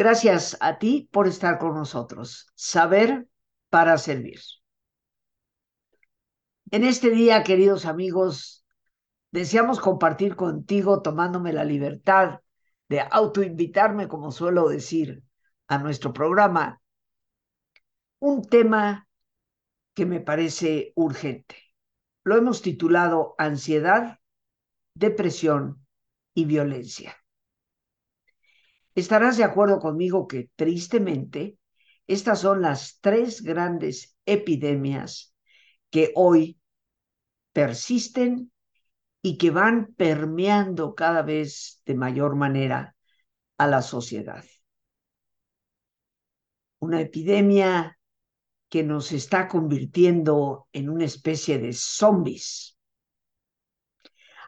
Gracias a ti por estar con nosotros. Saber para servir. En este día, queridos amigos, deseamos compartir contigo, tomándome la libertad de autoinvitarme, como suelo decir, a nuestro programa, un tema que me parece urgente. Lo hemos titulado Ansiedad, Depresión y Violencia. Estarás de acuerdo conmigo que tristemente estas son las tres grandes epidemias que hoy persisten y que van permeando cada vez de mayor manera a la sociedad. Una epidemia que nos está convirtiendo en una especie de zombies.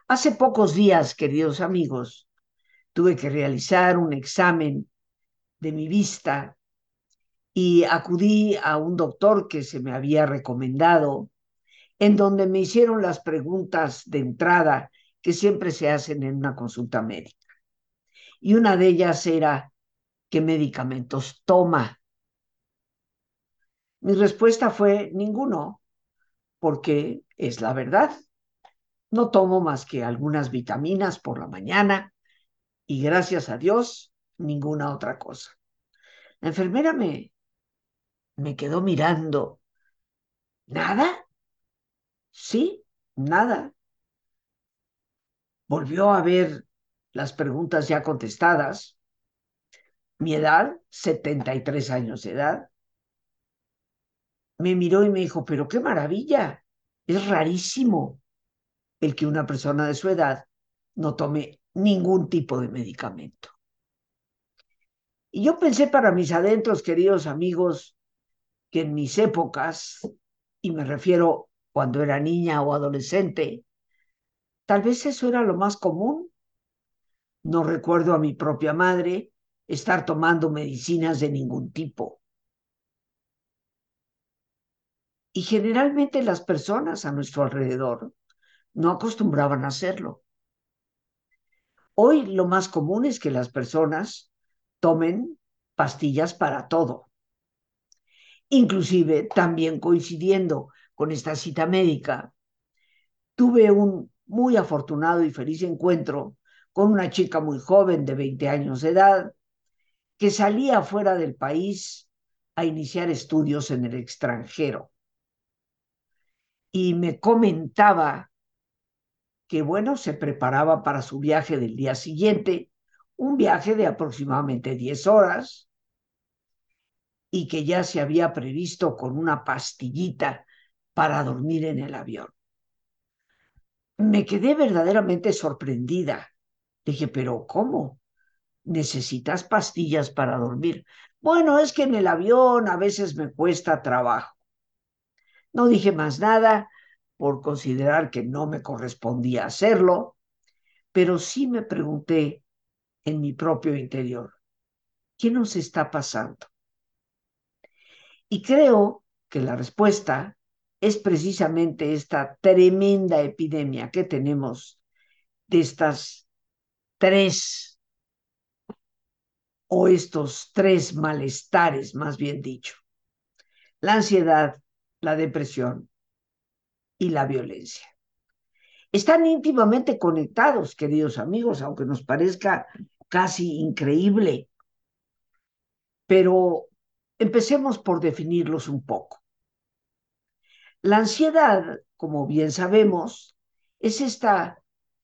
Hace pocos días, queridos amigos, tuve que realizar un examen de mi vista y acudí a un doctor que se me había recomendado, en donde me hicieron las preguntas de entrada que siempre se hacen en una consulta médica. Y una de ellas era, ¿qué medicamentos toma? Mi respuesta fue ninguno, porque es la verdad. No tomo más que algunas vitaminas por la mañana y gracias a Dios, ninguna otra cosa. La enfermera me, me quedó mirando. ¿Nada? Sí, nada. Volvió a ver las preguntas ya contestadas. Mi edad, 73 años de edad. Me miró y me dijo, pero qué maravilla. Es rarísimo el que una persona de su edad no tome ningún tipo de medicamento. Y yo pensé para mis adentros, queridos amigos, que en mis épocas, y me refiero cuando era niña o adolescente, tal vez eso era lo más común. No recuerdo a mi propia madre estar tomando medicinas de ningún tipo. Y generalmente las personas a nuestro alrededor no acostumbraban a hacerlo. Hoy lo más común es que las personas tomen pastillas para todo. Inclusive, también coincidiendo con esta cita médica, tuve un muy afortunado y feliz encuentro con una chica muy joven de 20 años de edad que salía fuera del país a iniciar estudios en el extranjero. Y me comentaba que bueno, se preparaba para su viaje del día siguiente, un viaje de aproximadamente 10 horas, y que ya se había previsto con una pastillita para dormir en el avión. Me quedé verdaderamente sorprendida. Dije, pero ¿cómo? ¿Necesitas pastillas para dormir? Bueno, es que en el avión a veces me cuesta trabajo. No dije más nada, por considerar que no me correspondía hacerlo, pero sí me pregunté en mi propio interior, ¿qué nos está pasando? Y creo que la respuesta es precisamente esta tremenda epidemia que tenemos de estas tres o estos tres malestares, más bien dicho. La ansiedad, la depresión y la violencia. Están íntimamente conectados, queridos amigos, aunque nos parezca casi increíble. Pero empecemos por definirlos un poco. La ansiedad, como bien sabemos, es esta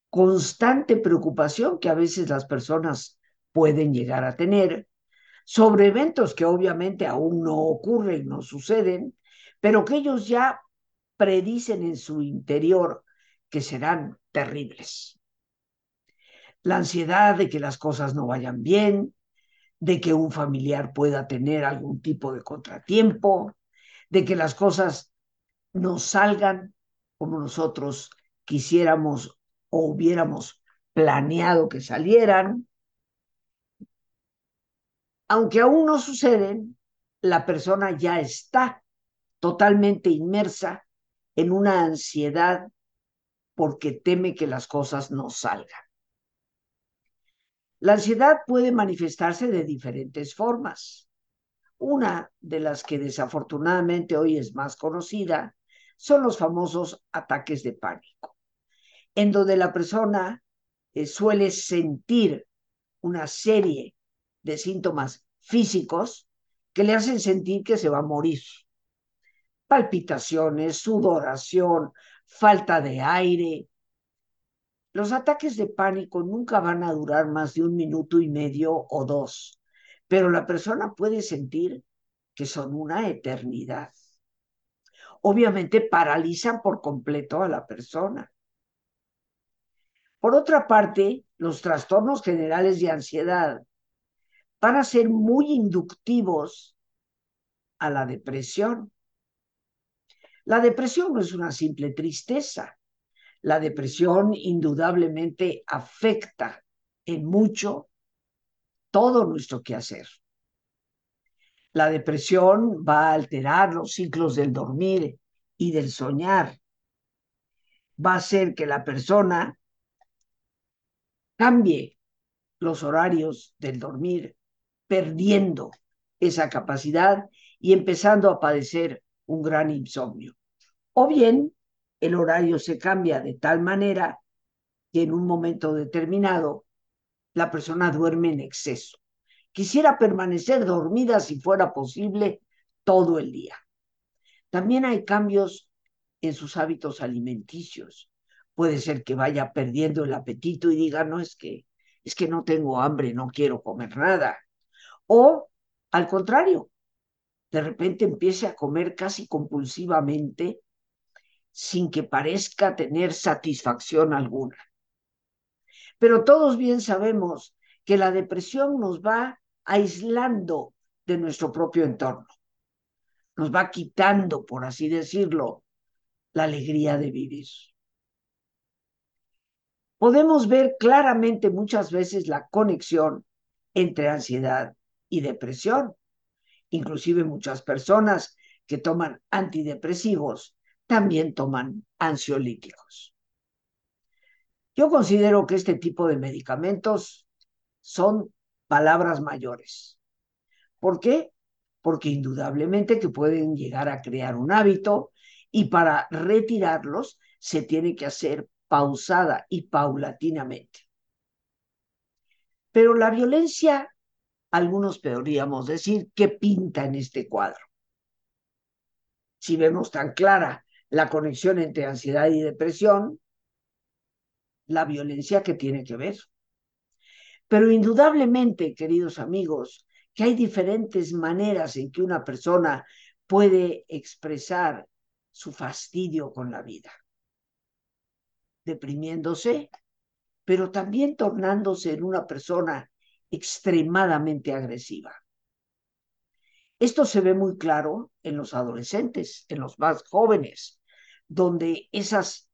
constante preocupación que a veces las personas pueden llegar a tener sobre eventos que obviamente aún no ocurren, no suceden, pero que ellos ya predicen en su interior que serán terribles. La ansiedad de que las cosas no vayan bien, de que un familiar pueda tener algún tipo de contratiempo, de que las cosas no salgan como nosotros quisiéramos o hubiéramos planeado que salieran. Aunque aún no suceden, la persona ya está totalmente inmersa en una ansiedad porque teme que las cosas no salgan. La ansiedad puede manifestarse de diferentes formas. Una de las que desafortunadamente hoy es más conocida son los famosos ataques de pánico, en donde la persona eh, suele sentir una serie de síntomas físicos que le hacen sentir que se va a morir. Palpitaciones, sudoración, falta de aire, los ataques de pánico nunca van a durar más de un minuto y medio o dos, pero la persona puede sentir que son una eternidad. Obviamente paralizan por completo a la persona. Por otra parte, los trastornos generales de ansiedad van a ser muy inductivos a la depresión. La depresión no es una simple tristeza, la depresión indudablemente afecta en mucho todo nuestro quehacer. La depresión va a alterar los ciclos del dormir y del soñar. Va a hacer que la persona cambie los horarios del dormir, perdiendo esa capacidad y empezando a padecer un gran insomnio. O bien el horario se cambia de tal manera que en un momento determinado la persona duerme en exceso. Quisiera permanecer dormida si fuera posible todo el día. También hay cambios en sus hábitos alimenticios. Puede ser que vaya perdiendo el apetito y diga, no, es que, es que no tengo hambre, no quiero comer nada. O al contrario, de repente empiece a comer casi compulsivamente sin que parezca tener satisfacción alguna. Pero todos bien sabemos que la depresión nos va aislando de nuestro propio entorno, nos va quitando, por así decirlo, la alegría de vivir. Podemos ver claramente muchas veces la conexión entre ansiedad y depresión. Inclusive muchas personas que toman antidepresivos también toman ansiolíticos. Yo considero que este tipo de medicamentos son palabras mayores. ¿Por qué? Porque indudablemente que pueden llegar a crear un hábito y para retirarlos se tiene que hacer pausada y paulatinamente. Pero la violencia, algunos podríamos decir, ¿qué pinta en este cuadro? Si vemos tan clara la conexión entre ansiedad y depresión, la violencia que tiene que ver. Pero indudablemente, queridos amigos, que hay diferentes maneras en que una persona puede expresar su fastidio con la vida. Deprimiéndose, pero también tornándose en una persona extremadamente agresiva. Esto se ve muy claro en los adolescentes, en los más jóvenes, donde esas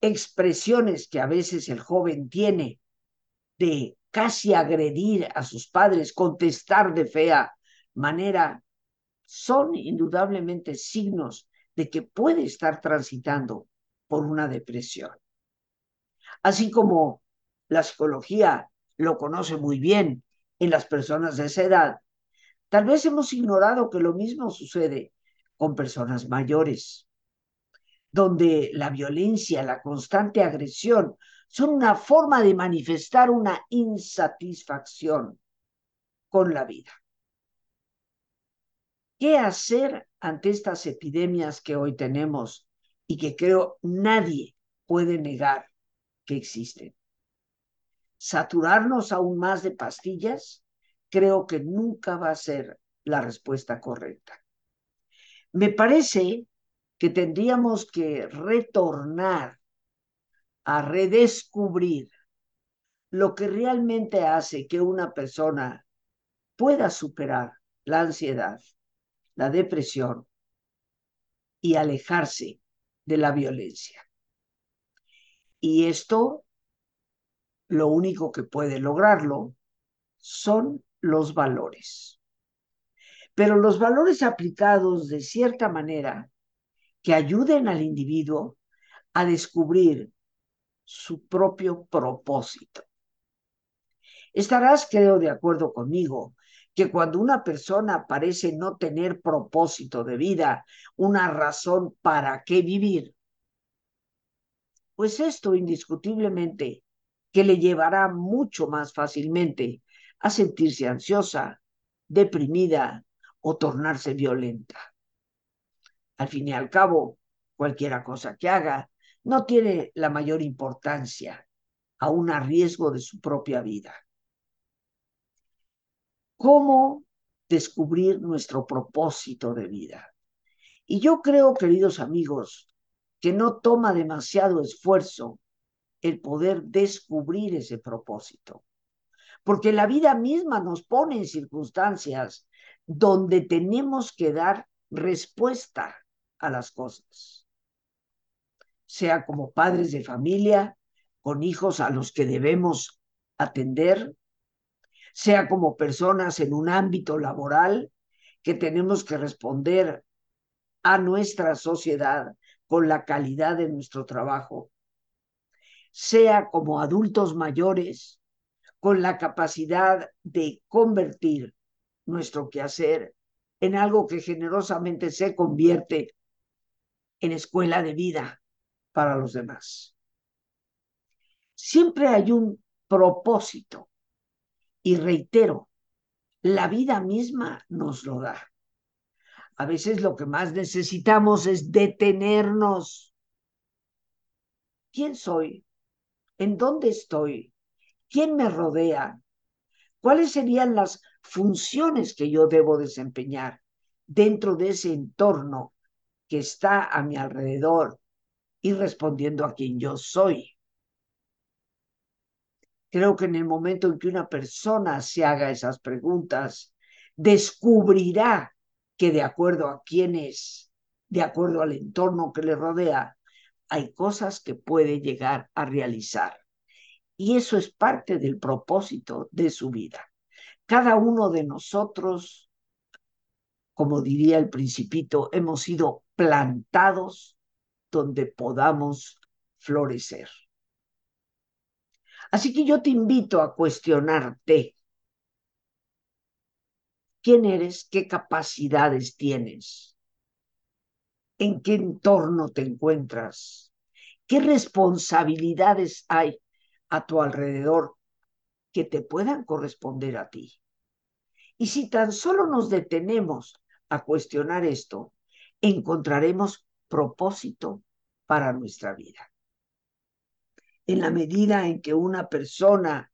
expresiones que a veces el joven tiene de casi agredir a sus padres, contestar de fea manera, son indudablemente signos de que puede estar transitando por una depresión. Así como la psicología lo conoce muy bien en las personas de esa edad, tal vez hemos ignorado que lo mismo sucede con personas mayores, donde la violencia, la constante agresión son una forma de manifestar una insatisfacción con la vida. ¿Qué hacer ante estas epidemias que hoy tenemos y que creo nadie puede negar que existen? ¿Saturarnos aún más de pastillas? Creo que nunca va a ser la respuesta correcta. Me parece que tendríamos que retornar a redescubrir lo que realmente hace que una persona pueda superar la ansiedad, la depresión y alejarse de la violencia. Y esto, lo único que puede lograrlo son los valores pero los valores aplicados de cierta manera que ayuden al individuo a descubrir su propio propósito. Estarás, creo, de acuerdo conmigo, que cuando una persona parece no tener propósito de vida, una razón para qué vivir, pues esto indiscutiblemente que le llevará mucho más fácilmente a sentirse ansiosa, deprimida o tornarse violenta. Al fin y al cabo, cualquiera cosa que haga no tiene la mayor importancia, aún a riesgo de su propia vida cómo descubrir nuestro propósito de vida. Y yo creo, queridos amigos, que no toma demasiado esfuerzo el poder descubrir ese propósito. Porque la vida misma nos pone en circunstancias donde tenemos que dar respuesta a las cosas. Sea como padres de familia, con hijos a los que debemos atender, sea como personas en un ámbito laboral que tenemos que responder a nuestra sociedad con la calidad de nuestro trabajo, sea como adultos mayores con la capacidad de convertir nuestro quehacer en algo que generosamente se convierte en escuela de vida para los demás. Siempre hay un propósito y reitero, la vida misma nos lo da. A veces lo que más necesitamos es detenernos. ¿Quién soy? ¿En dónde estoy? ¿Quién me rodea? ¿Cuáles serían las funciones que yo debo desempeñar dentro de ese entorno que está a mi alrededor y respondiendo a quien yo soy? Creo que en el momento en que una persona se haga esas preguntas, descubrirá que de acuerdo a quién es, de acuerdo al entorno que le rodea, hay cosas que puede llegar a realizar. Y eso es parte del propósito de su vida. Cada uno de nosotros, como diría el principito, hemos sido plantados donde podamos florecer. Así que yo te invito a cuestionarte. ¿Quién eres? ¿Qué capacidades tienes? ¿En qué entorno te encuentras? ¿Qué responsabilidades hay a tu alrededor que te puedan corresponder a ti? Y si tan solo nos detenemos a cuestionar esto, encontraremos propósito para nuestra vida. En la medida en que una persona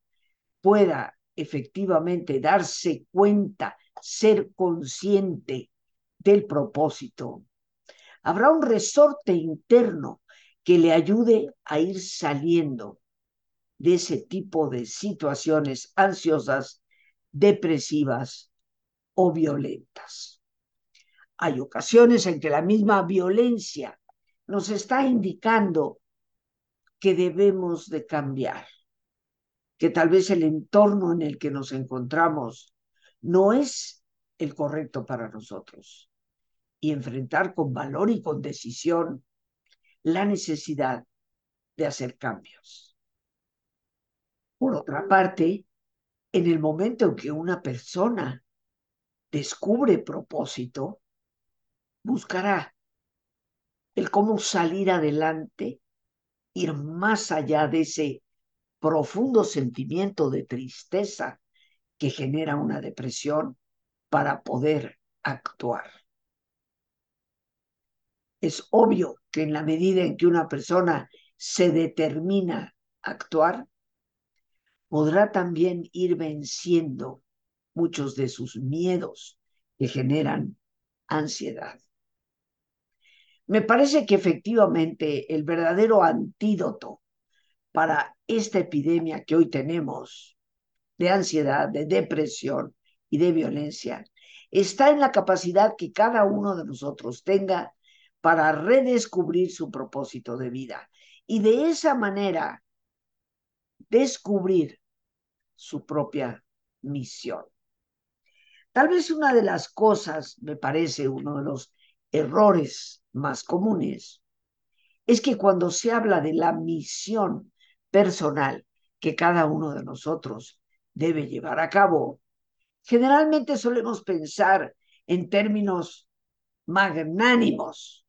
pueda efectivamente darse cuenta, ser consciente del propósito, habrá un resorte interno que le ayude a ir saliendo de ese tipo de situaciones ansiosas, depresivas o violentas. Hay ocasiones en que la misma violencia nos está indicando que debemos de cambiar, que tal vez el entorno en el que nos encontramos no es el correcto para nosotros y enfrentar con valor y con decisión la necesidad de hacer cambios. Por otra parte, en el momento en que una persona descubre propósito, buscará el cómo salir adelante ir más allá de ese profundo sentimiento de tristeza que genera una depresión para poder actuar. Es obvio que en la medida en que una persona se determina a actuar, podrá también ir venciendo muchos de sus miedos que generan ansiedad. Me parece que efectivamente el verdadero antídoto para esta epidemia que hoy tenemos de ansiedad, de depresión y de violencia está en la capacidad que cada uno de nosotros tenga para redescubrir su propósito de vida y de esa manera descubrir su propia misión. Tal vez una de las cosas, me parece, uno de los errores más comunes es que cuando se habla de la misión personal que cada uno de nosotros debe llevar a cabo, generalmente solemos pensar en términos magnánimos,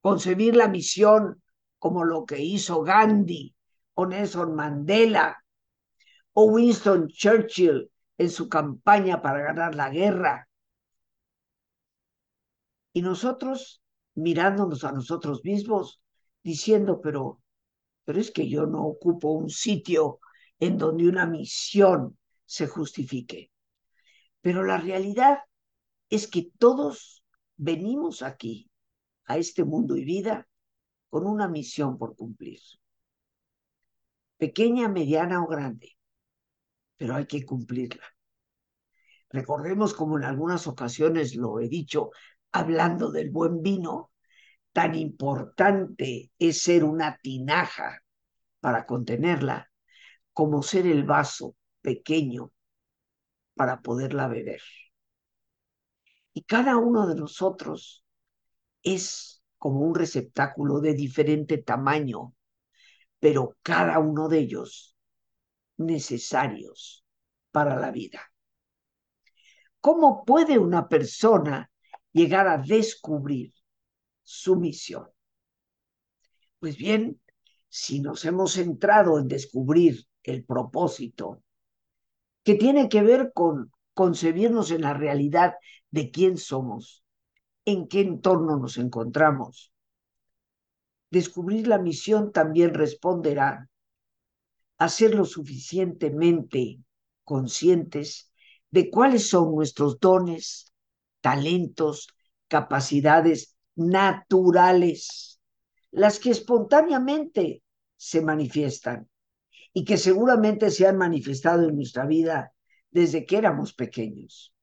concebir la misión como lo que hizo Gandhi o Nelson Mandela o Winston Churchill en su campaña para ganar la guerra. Y nosotros mirándonos a nosotros mismos, diciendo, pero, pero es que yo no ocupo un sitio en donde una misión se justifique. Pero la realidad es que todos venimos aquí, a este mundo y vida, con una misión por cumplir. Pequeña, mediana o grande, pero hay que cumplirla. Recordemos como en algunas ocasiones lo he dicho, hablando del buen vino, tan importante es ser una tinaja para contenerla como ser el vaso pequeño para poderla beber. Y cada uno de nosotros es como un receptáculo de diferente tamaño, pero cada uno de ellos necesarios para la vida. ¿Cómo puede una persona llegar a descubrir su misión? Pues bien, si nos hemos centrado en descubrir el propósito, que tiene que ver con concebirnos en la realidad de quién somos, en qué entorno nos encontramos. Descubrir la misión también responderá a ser lo suficientemente conscientes de cuáles son nuestros dones, talentos, capacidades naturales, las que espontáneamente se manifiestan y que seguramente se han manifestado en nuestra vida desde que éramos pequeños.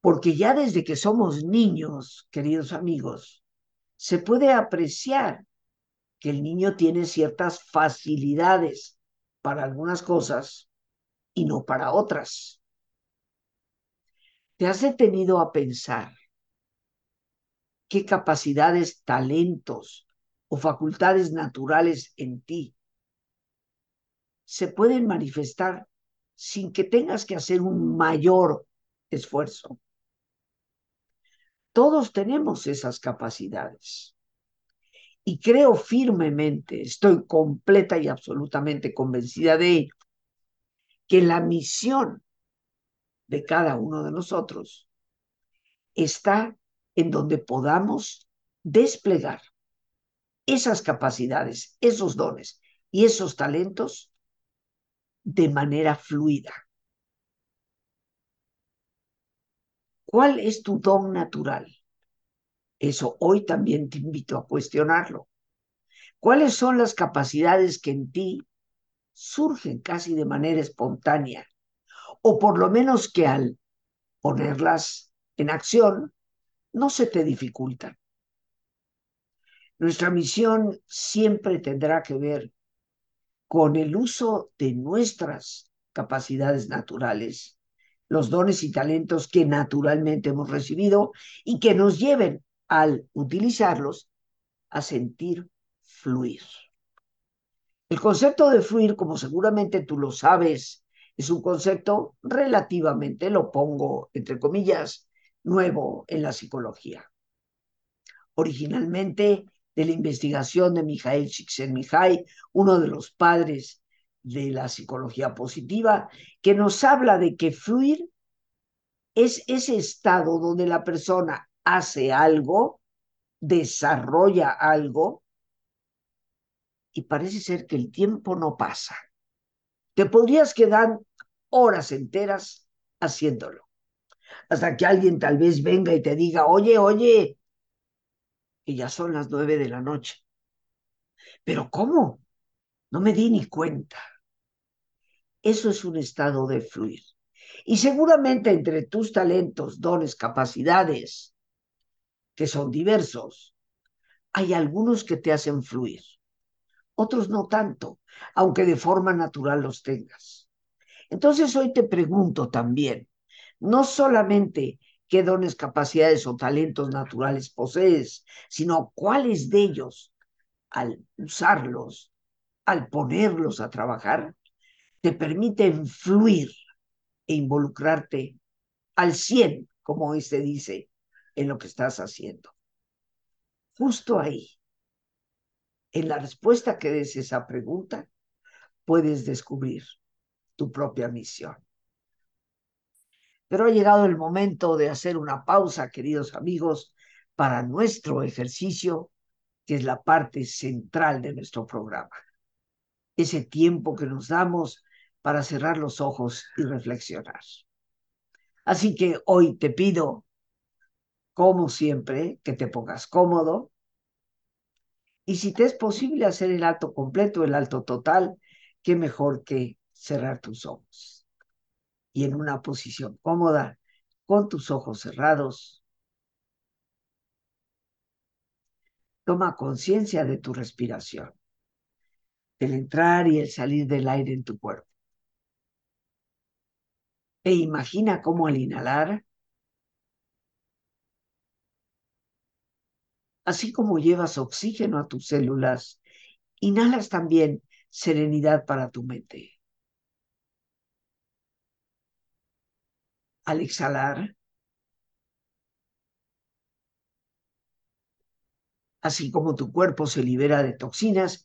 Porque ya desde que somos niños, queridos amigos, se puede apreciar que el niño tiene ciertas facilidades para algunas cosas y no para otras. ¿Te has detenido a pensar qué capacidades, talentos o facultades naturales en ti se pueden manifestar sin que tengas que hacer un mayor esfuerzo. Todos tenemos esas capacidades. Y creo firmemente, estoy completa y absolutamente convencida de ello, que la misión de cada uno de nosotros está en donde podamos desplegar esas capacidades, esos dones y esos talentos de manera fluida. ¿Cuál es tu don natural? Eso hoy también te invito a cuestionarlo. ¿Cuáles son las capacidades que en ti surgen casi de manera espontánea? O por lo menos que al ponerlas en acción no se te dificultan. Nuestra misión siempre tendrá que ver con el uso de nuestras capacidades naturales, los dones y talentos que naturalmente hemos recibido y que nos lleven al utilizarlos a sentir fluir. El concepto de fluir, como seguramente tú lo sabes, es un concepto relativamente, lo pongo entre comillas, nuevo en la psicología. Originalmente de la investigación de Mijael Csikszentmihalyi, uno de los padres de la psicología positiva, que nos habla de que fluir es ese estado donde la persona hace algo, desarrolla algo, y parece ser que el tiempo no pasa. Te podrías quedar horas enteras haciéndolo, hasta que alguien tal vez venga y te diga, oye, oye, y ya son las nueve de la noche. Pero ¿cómo? No me di ni cuenta. Eso es un estado de fluir. Y seguramente entre tus talentos, dones, capacidades, que son diversos, hay algunos que te hacen fluir, otros no tanto, aunque de forma natural los tengas. Entonces hoy te pregunto también, no solamente qué dones, capacidades o talentos naturales posees, sino cuáles de ellos, al usarlos, al ponerlos a trabajar, te permiten fluir e involucrarte al 100, como hoy se dice, en lo que estás haciendo. Justo ahí, en la respuesta que des esa pregunta, puedes descubrir tu propia misión. Pero ha llegado el momento de hacer una pausa, queridos amigos, para nuestro ejercicio, que es la parte central de nuestro programa. Ese tiempo que nos damos para cerrar los ojos y reflexionar. Así que hoy te pido, como siempre, que te pongas cómodo. Y si te es posible hacer el alto completo, el alto total, qué mejor que cerrar tus ojos. Y en una posición cómoda, con tus ojos cerrados, toma conciencia de tu respiración, del entrar y el salir del aire en tu cuerpo. E imagina cómo al inhalar, así como llevas oxígeno a tus células, inhalas también serenidad para tu mente. Al exhalar, así como tu cuerpo se libera de toxinas,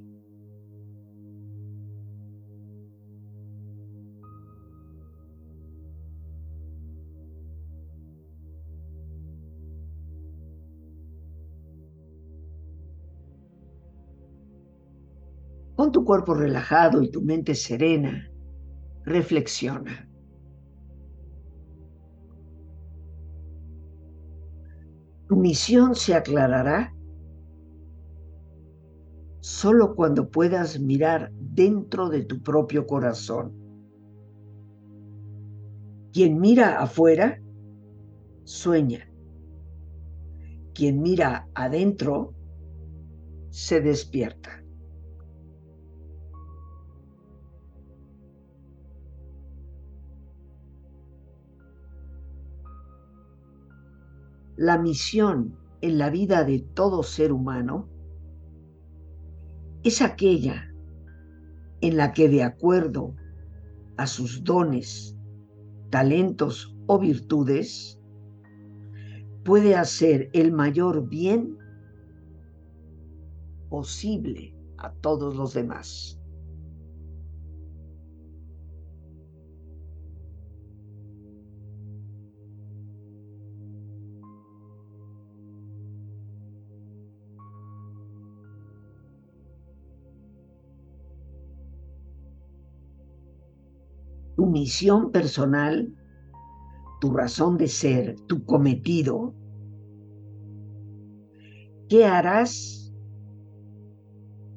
Tu cuerpo relajado y tu mente serena, reflexiona. Tu misión se aclarará solo cuando puedas mirar dentro de tu propio corazón. Quien mira afuera, sueña. Quien mira adentro, se despierta. La misión en la vida de todo ser humano es aquella en la que de acuerdo a sus dones, talentos o virtudes, puede hacer el mayor bien posible a todos los demás. Tu misión personal, tu razón de ser, tu cometido, ¿qué harás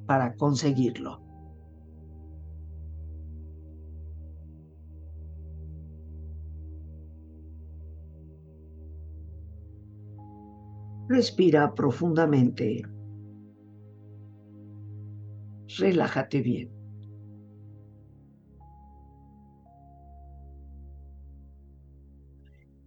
para conseguirlo? Respira profundamente. Relájate bien.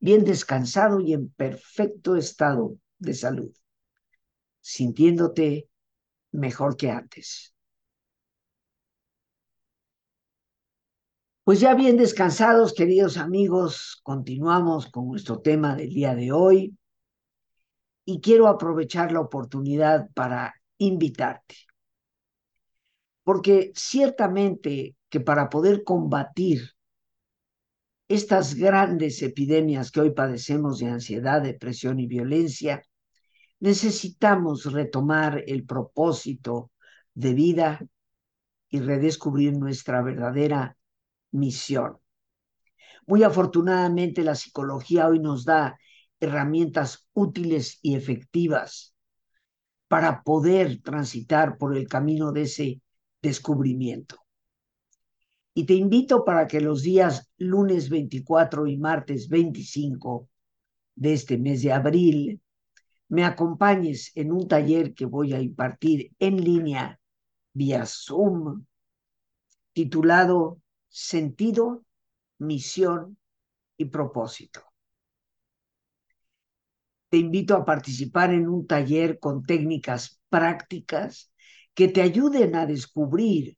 bien descansado y en perfecto estado de salud, sintiéndote mejor que antes. Pues ya bien descansados, queridos amigos, continuamos con nuestro tema del día de hoy y quiero aprovechar la oportunidad para invitarte. Porque ciertamente que para poder combatir estas grandes epidemias que hoy padecemos de ansiedad, depresión y violencia, necesitamos retomar el propósito de vida y redescubrir nuestra verdadera misión. Muy afortunadamente la psicología hoy nos da herramientas útiles y efectivas para poder transitar por el camino de ese descubrimiento. Y te invito para que los días lunes 24 y martes 25 de este mes de abril me acompañes en un taller que voy a impartir en línea vía Zoom titulado Sentido, Misión y Propósito. Te invito a participar en un taller con técnicas prácticas que te ayuden a descubrir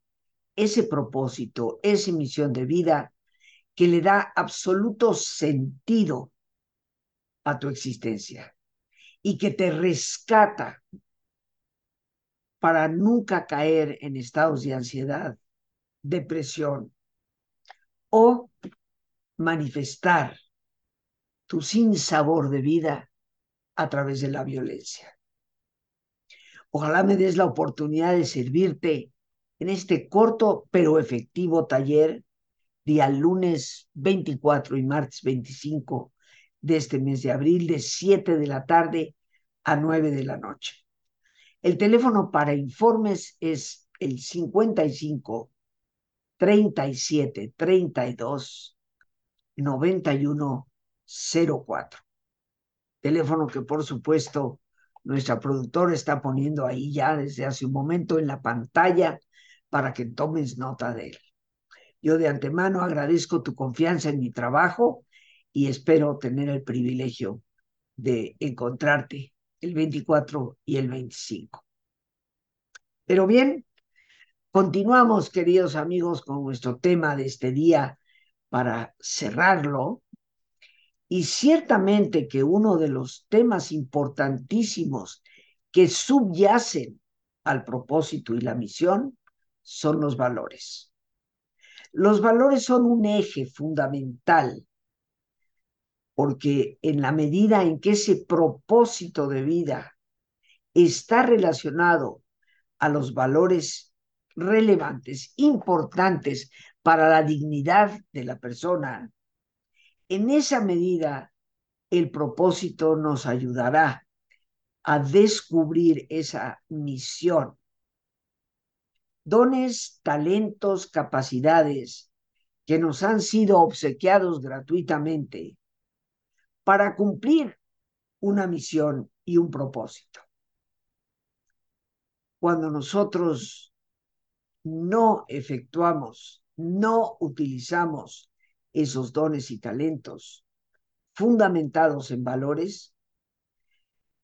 ese propósito, esa misión de vida que le da absoluto sentido a tu existencia y que te rescata para nunca caer en estados de ansiedad, depresión o manifestar tu sinsabor de vida a través de la violencia. Ojalá me des la oportunidad de servirte en este corto pero efectivo taller día lunes 24 y martes 25 de este mes de abril de 7 de la tarde a 9 de la noche. El teléfono para informes es el 55 37 32 91 04. Teléfono que por supuesto nuestra productora está poniendo ahí ya desde hace un momento en la pantalla para que tomes nota de él. Yo de antemano agradezco tu confianza en mi trabajo y espero tener el privilegio de encontrarte el 24 y el 25. Pero bien, continuamos, queridos amigos, con nuestro tema de este día para cerrarlo. Y ciertamente que uno de los temas importantísimos que subyacen al propósito y la misión son los valores. Los valores son un eje fundamental porque en la medida en que ese propósito de vida está relacionado a los valores relevantes, importantes para la dignidad de la persona, en esa medida el propósito nos ayudará a descubrir esa misión dones, talentos, capacidades que nos han sido obsequiados gratuitamente para cumplir una misión y un propósito. Cuando nosotros no efectuamos, no utilizamos esos dones y talentos fundamentados en valores,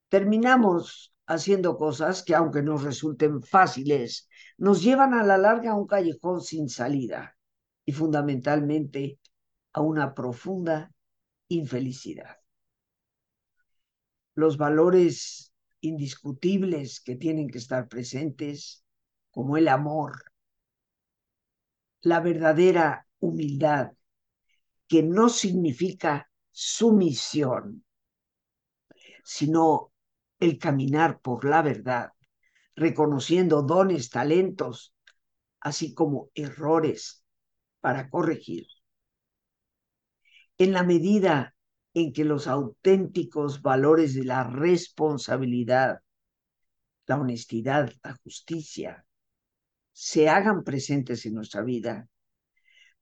terminamos haciendo cosas que aunque nos resulten fáciles, nos llevan a la larga a un callejón sin salida y fundamentalmente a una profunda infelicidad. Los valores indiscutibles que tienen que estar presentes, como el amor, la verdadera humildad, que no significa sumisión, sino el caminar por la verdad, reconociendo dones, talentos, así como errores para corregir. En la medida en que los auténticos valores de la responsabilidad, la honestidad, la justicia, se hagan presentes en nuestra vida,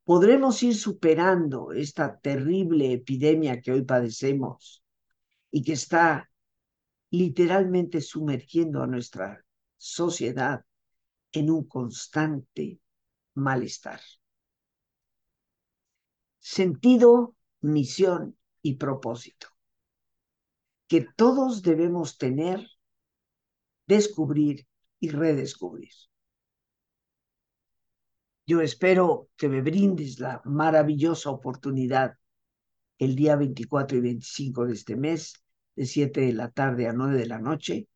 podremos ir superando esta terrible epidemia que hoy padecemos y que está literalmente sumergiendo a nuestra sociedad en un constante malestar. Sentido, misión y propósito que todos debemos tener, descubrir y redescubrir. Yo espero que me brindes la maravillosa oportunidad el día 24 y 25 de este mes de 7 de la tarde a 9 de la noche,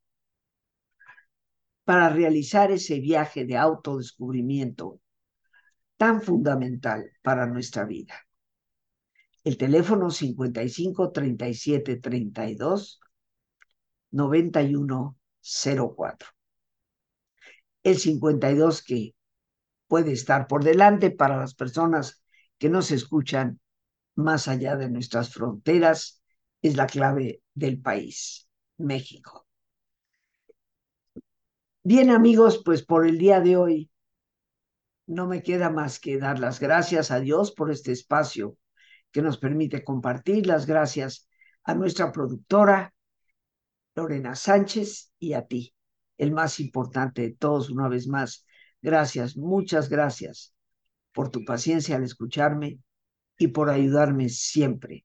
para realizar ese viaje de autodescubrimiento tan fundamental para nuestra vida. El teléfono 55 37 32 91 04. El 52 que puede estar por delante para las personas que nos escuchan más allá de nuestras fronteras es la clave del país, México. Bien amigos, pues por el día de hoy no me queda más que dar las gracias a Dios por este espacio que nos permite compartir, las gracias a nuestra productora, Lorena Sánchez, y a ti, el más importante de todos, una vez más. Gracias, muchas gracias por tu paciencia al escucharme y por ayudarme siempre